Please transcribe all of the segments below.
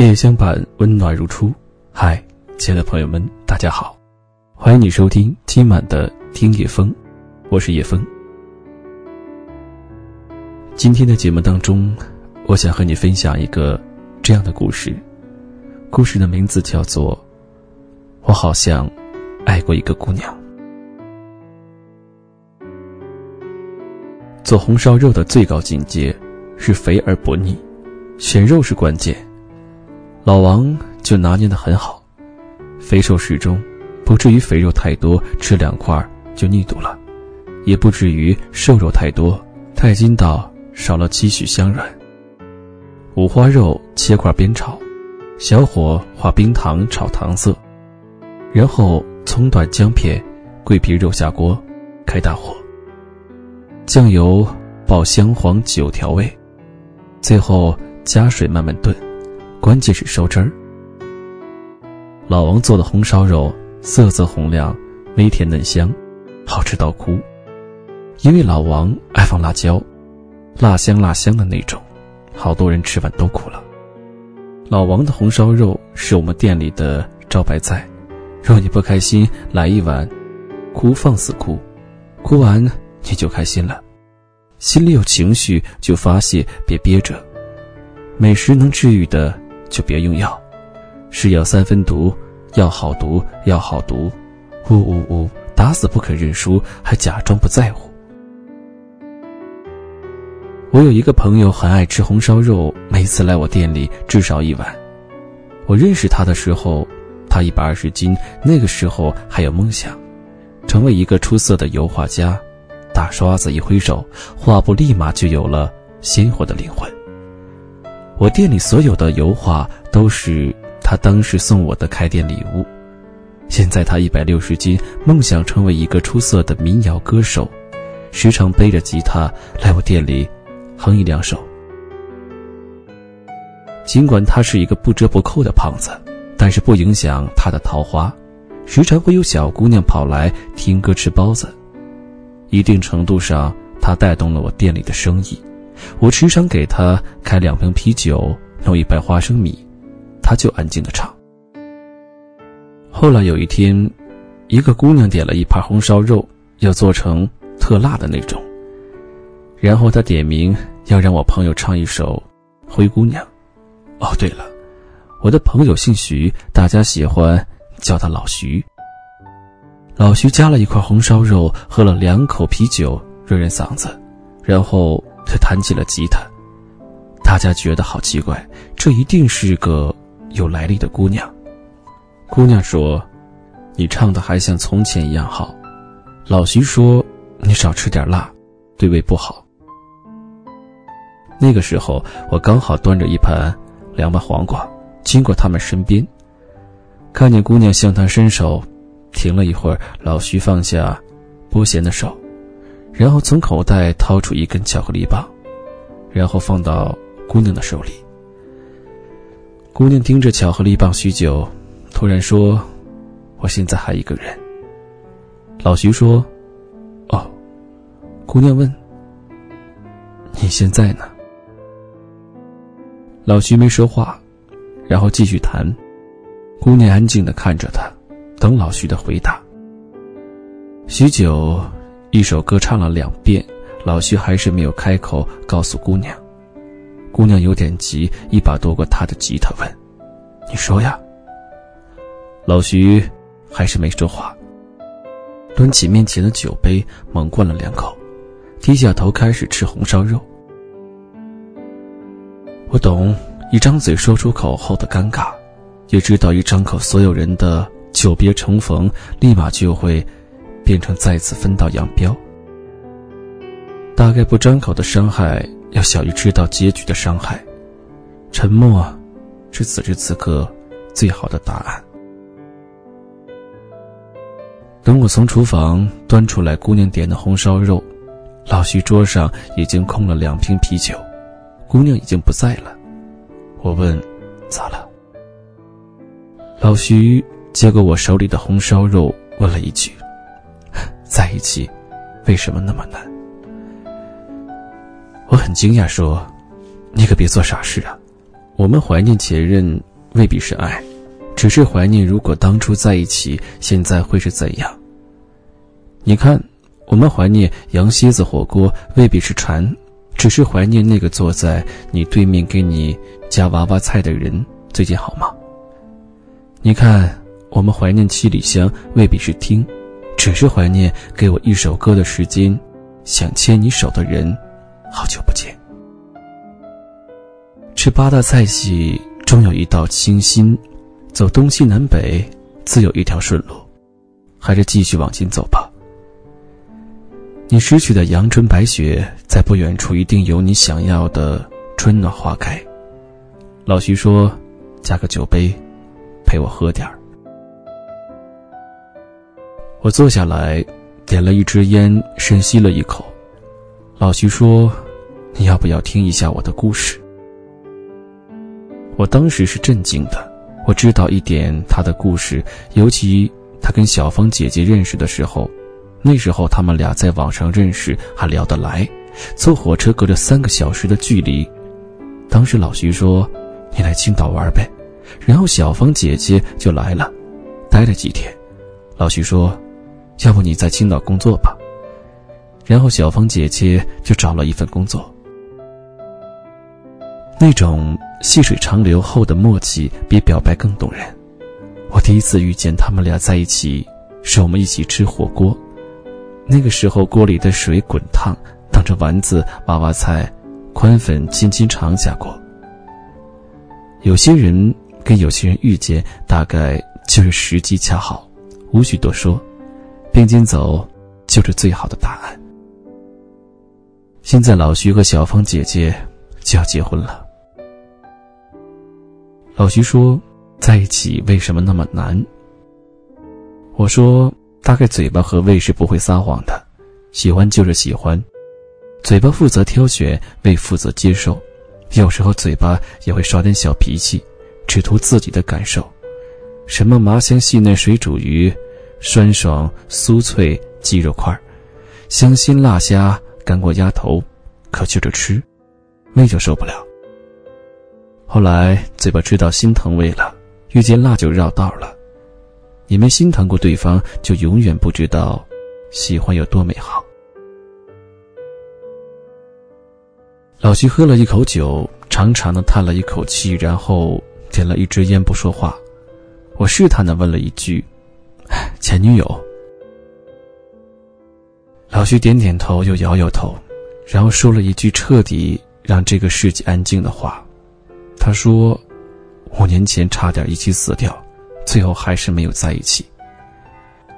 夜相伴，温暖如初。嗨，亲爱的朋友们，大家好，欢迎你收听今晚的听夜风，我是叶风。今天的节目当中，我想和你分享一个这样的故事，故事的名字叫做《我好像爱过一个姑娘》。做红烧肉的最高境界是肥而不腻，选肉是关键。老王就拿捏的很好，肥瘦适中，不至于肥肉太多吃两块就腻肚了，也不至于瘦肉太多太筋道少了几许香软。五花肉切块煸炒，小火化冰糖炒糖色，然后葱段姜片，桂皮肉下锅，开大火。酱油爆香黄酒调味，最后加水慢慢炖，关键是收汁儿。老王做的红烧肉色泽红亮，微甜嫩香，好吃到哭。因为老王爱放辣椒，辣香辣香的那种，好多人吃完都哭了。老王的红烧肉是我们店里的招牌菜，若你不开心，来一碗，哭放肆哭，哭完。你就开心了，心里有情绪就发泄，别憋着。美食能治愈的就别用药，是药三分毒，药好毒，药好毒，呜呜呜，打死不肯认输，还假装不在乎。我有一个朋友很爱吃红烧肉，每次来我店里至少一碗。我认识他的时候，他一百二十斤，那个时候还有梦想，成为一个出色的油画家。大刷子一挥手，画布立马就有了鲜活的灵魂。我店里所有的油画都是他当时送我的开店礼物。现在他一百六十斤，梦想成为一个出色的民谣歌手，时常背着吉他来我店里哼一两首。尽管他是一个不折不扣的胖子，但是不影响他的桃花，时常会有小姑娘跑来听歌吃包子。一定程度上，他带动了我店里的生意。我时常给他开两瓶啤酒，弄一盘花生米，他就安静的唱。后来有一天，一个姑娘点了一盘红烧肉，要做成特辣的那种。然后他点名要让我朋友唱一首《灰姑娘》。哦，对了，我的朋友姓徐，大家喜欢叫他老徐。老徐夹了一块红烧肉，喝了两口啤酒，润润嗓子，然后他弹起了吉他。大家觉得好奇怪，这一定是个有来历的姑娘。姑娘说：“你唱的还像从前一样好。”老徐说：“你少吃点辣，对胃不好。”那个时候，我刚好端着一盘凉拌黄瓜经过他们身边，看见姑娘向他伸手。停了一会儿，老徐放下拨弦的手，然后从口袋掏出一根巧克力棒，然后放到姑娘的手里。姑娘盯着巧克力棒许久，突然说：“我现在还一个人。”老徐说：“哦。”姑娘问：“你现在呢？”老徐没说话，然后继续弹。姑娘安静的看着他。等老徐的回答。许久，一首歌唱了两遍，老徐还是没有开口告诉姑娘。姑娘有点急，一把夺过他的吉他，问：“你说呀？”老徐还是没说话，端起面前的酒杯，猛灌了两口，低下头开始吃红烧肉。我懂一张嘴说出口后的尴尬，也知道一张口所有人的。久别重逢，立马就会变成再次分道扬镳。大概不张口的伤害，要小于知道结局的伤害。沉默，是此时此刻最好的答案。等我从厨房端出来姑娘点的红烧肉，老徐桌上已经空了两瓶啤酒，姑娘已经不在了。我问：“咋了？”老徐。接过我手里的红烧肉，问了一句：“在一起，为什么那么难？”我很惊讶，说：“你可别做傻事啊！我们怀念前任未必是爱，只是怀念如果当初在一起，现在会是怎样。你看，我们怀念羊蝎子火锅，未必是馋，只是怀念那个坐在你对面给你夹娃娃菜的人最近好吗？你看，我们怀念七里香，未必是听，只是怀念给我一首歌的时间，想牵你手的人，好久不见。吃八大菜系，终有一道清新；走东西南北，自有一条顺路。还是继续往前走吧。你失去的阳春白雪，在不远处一定有你想要的春暖花开。老徐说：“加个酒杯，陪我喝点儿。”我坐下来，点了一支烟，深吸了一口。老徐说：“你要不要听一下我的故事？”我当时是震惊的，我知道一点他的故事，尤其他跟小芳姐姐认识的时候，那时候他们俩在网上认识，还聊得来，坐火车隔着三个小时的距离。当时老徐说：“你来青岛玩呗。”然后小芳姐姐就来了，待了几天。老徐说：“要不你在青岛工作吧。”然后小芳姐姐就找了一份工作。那种细水长流后的默契，比表白更动人。我第一次遇见他们俩在一起，是我们一起吃火锅。那个时候锅里的水滚烫，当着丸子、娃娃菜、宽粉轻轻尝下过。有些人跟有些人遇见，大概就是时机恰好，无需多说，并肩走就是最好的答案。现在老徐和小芳姐姐就要结婚了。老徐说：“在一起为什么那么难？”我说：“大概嘴巴和胃是不会撒谎的，喜欢就是喜欢，嘴巴负责挑选，胃负责接受。有时候嘴巴也会耍点小脾气，只图自己的感受。什么麻香细嫩水煮鱼，酸爽酥脆鸡肉块，香辛辣虾干锅鸭头，可就着吃，胃就受不了。”后来嘴巴吃到心疼胃了，遇见辣就绕道了。你没心疼过对方，就永远不知道喜欢有多美好。老徐喝了一口酒，长长的叹了一口气，然后点了一支烟，不说话。我试探的问了一句：“前女友？”老徐点点头，又摇摇头，然后说了一句彻底让这个世界安静的话。他说：“五年前差点一起死掉，最后还是没有在一起。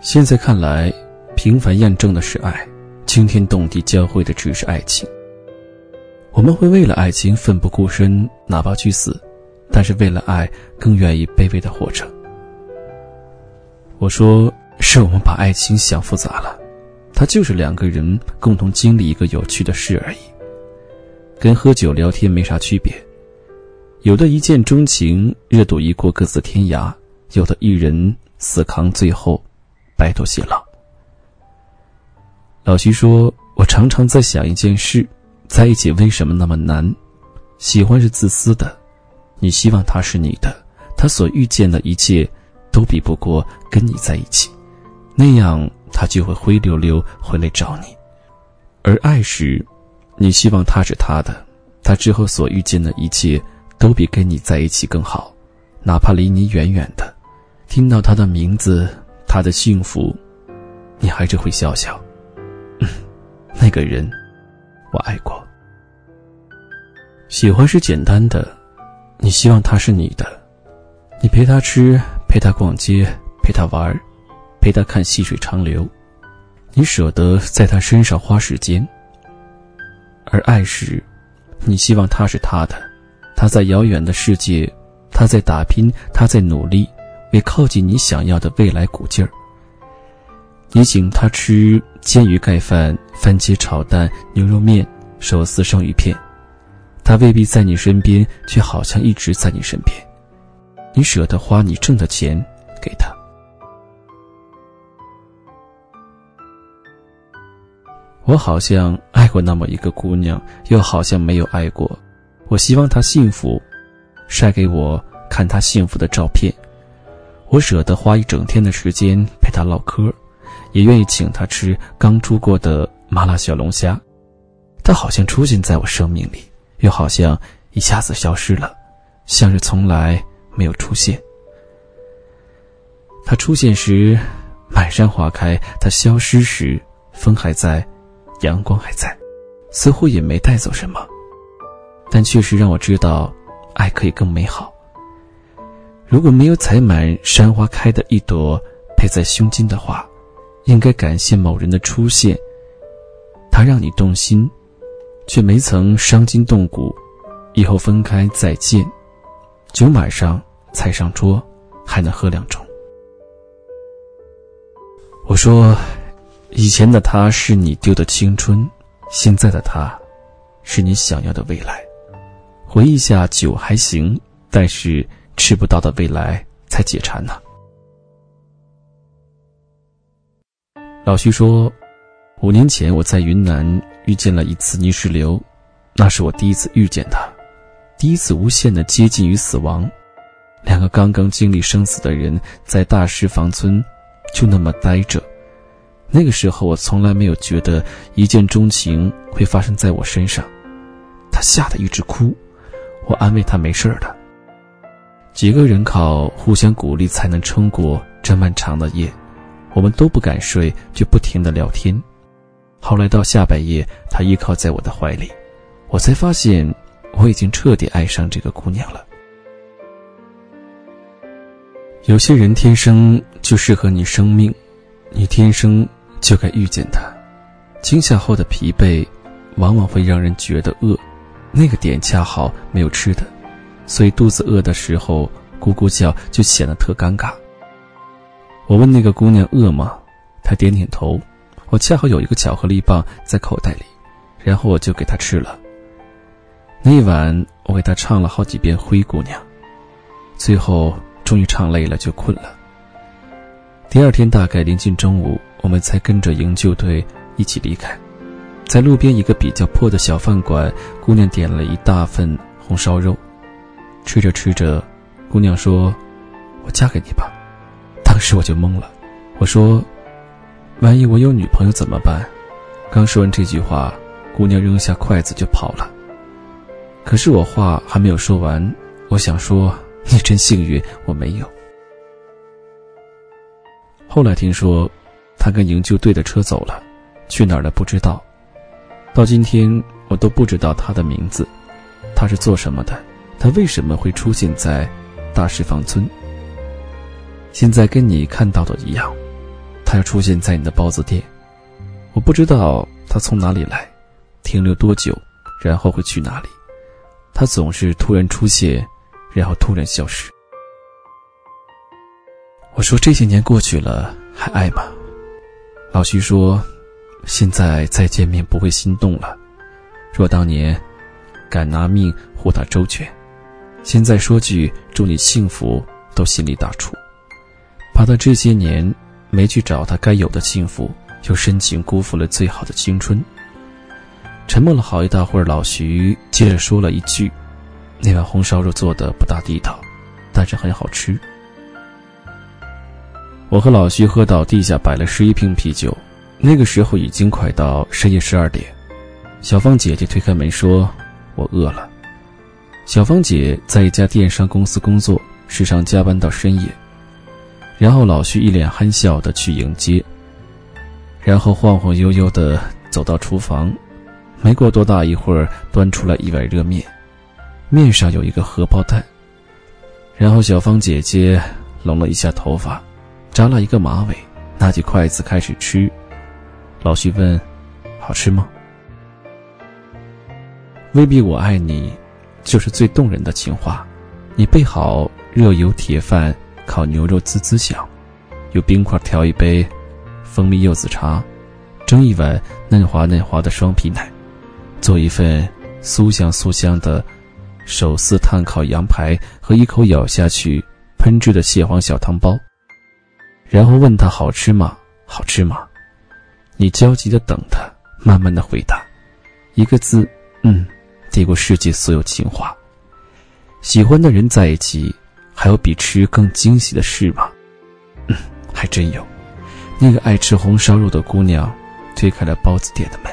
现在看来，平凡验证的是爱，惊天动地交汇的只是爱情。我们会为了爱情奋不顾身，哪怕去死，但是为了爱，更愿意卑微的活着。”我说：“是我们把爱情想复杂了，它就是两个人共同经历一个有趣的事而已，跟喝酒聊天没啥区别。”有的一见钟情，热度一过各自天涯；有的一人死扛，最后白头偕老。老徐说：“我常常在想一件事，在一起为什么那么难？喜欢是自私的，你希望他是你的，他所遇见的一切都比不过跟你在一起，那样他就会灰溜溜回来找你；而爱时，你希望他是他的，他之后所遇见的一切。”都比跟你在一起更好，哪怕离你远远的，听到他的名字，他的幸福，你还是会笑笑。嗯 那个人，我爱过。喜欢是简单的，你希望他是你的，你陪他吃，陪他逛街，陪他玩，陪他看细水长流，你舍得在他身上花时间。而爱时，你希望他是他的。他在遥远的世界，他在打拼，他在努力，为靠近你想要的未来鼓劲儿。你请他吃煎鱼盖饭、番茄炒蛋、牛肉面、手撕生鱼片，他未必在你身边，却好像一直在你身边。你舍得花你挣的钱给他。我好像爱过那么一个姑娘，又好像没有爱过。我希望她幸福，晒给我看她幸福的照片。我舍得花一整天的时间陪她唠嗑，也愿意请她吃刚出锅的麻辣小龙虾。她好像出现在我生命里，又好像一下子消失了，像是从来没有出现。他出现时，满山花开；他消失时，风还在，阳光还在，似乎也没带走什么，但确实让我知道，爱可以更美好。如果没有采满山花开的一朵配在胸襟的话，应该感谢某人的出现。他让你动心，却没曾伤筋动骨。以后分开再见，酒满上，菜上桌，还能喝两盅。我说，以前的他是你丢的青春，现在的他，是你想要的未来。回忆下，酒还行，但是。吃不到的未来才解馋呢。老徐说，五年前我在云南遇见了一次泥石流，那是我第一次遇见他，第一次无限的接近于死亡。两个刚刚经历生死的人在大石房村，就那么呆着。那个时候我从来没有觉得一见钟情会发生在我身上。他吓得一直哭，我安慰他没事的。几个人靠互相鼓励才能撑过这漫长的夜，我们都不敢睡，就不停的聊天。后来到下半夜，他依靠在我的怀里，我才发现我已经彻底爱上这个姑娘了。有些人天生就适合你生命，你天生就该遇见他。惊吓后的疲惫，往往会让人觉得饿，那个点恰好没有吃的。所以肚子饿的时候咕咕叫，就显得特尴尬。我问那个姑娘饿吗？她点点头。我恰好有一个巧克力棒在口袋里，然后我就给她吃了。那晚，我给她唱了好几遍《灰姑娘》，最后终于唱累了就困了。第二天大概临近中午，我们才跟着营救队一起离开。在路边一个比较破的小饭馆，姑娘点了一大份红烧肉。吃着吃着，姑娘说：“我嫁给你吧。”当时我就懵了。我说：“万一我有女朋友怎么办？”刚说完这句话，姑娘扔下筷子就跑了。可是我话还没有说完，我想说：“你真幸运，我没有。”后来听说，他跟营救队的车走了，去哪儿了不知道。到今天我都不知道他的名字，他是做什么的。他为什么会出现在大石坊村？现在跟你看到的一样，他要出现在你的包子店。我不知道他从哪里来，停留多久，然后会去哪里。他总是突然出现，然后突然消失。我说这些年过去了，还爱吗？老徐说，现在再见面不会心动了。若当年，敢拿命护他周全。现在说句祝你幸福，都心里打怵，怕他这些年没去找他该有的幸福，又深情辜负了最好的青春。沉默了好一大会儿，老徐接着说了一句：“那碗红烧肉做的不大地道，但是很好吃。”我和老徐喝到地下摆了十一瓶啤酒，那个时候已经快到深夜十二点。小芳姐姐推开门说：“我饿了。”小芳姐在一家电商公司工作，时常加班到深夜。然后老徐一脸憨笑的去迎接，然后晃晃悠悠的走到厨房，没过多大一会儿，端出来一碗热面，面上有一个荷包蛋。然后小芳姐姐拢了一下头发，扎了一个马尾，拿起筷子开始吃。老徐问：“好吃吗？”未必我爱你。就是最动人的情话，你备好热油铁饭，烤牛肉滋滋响，用冰块调一杯蜂蜜柚子茶，蒸一碗嫩滑嫩滑的双皮奶，做一份酥香酥香的手撕炭烤羊排和一口咬下去喷汁的蟹黄小汤包，然后问他好吃吗？好吃吗？你焦急的等他，慢慢的回答，一个字，嗯。抵过世界所有情话，喜欢的人在一起，还有比吃更惊喜的事吗？嗯，还真有。那个爱吃红烧肉的姑娘，推开了包子店的门。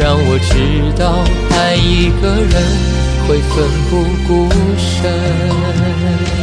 让我知道爱一个人会奋不顾身。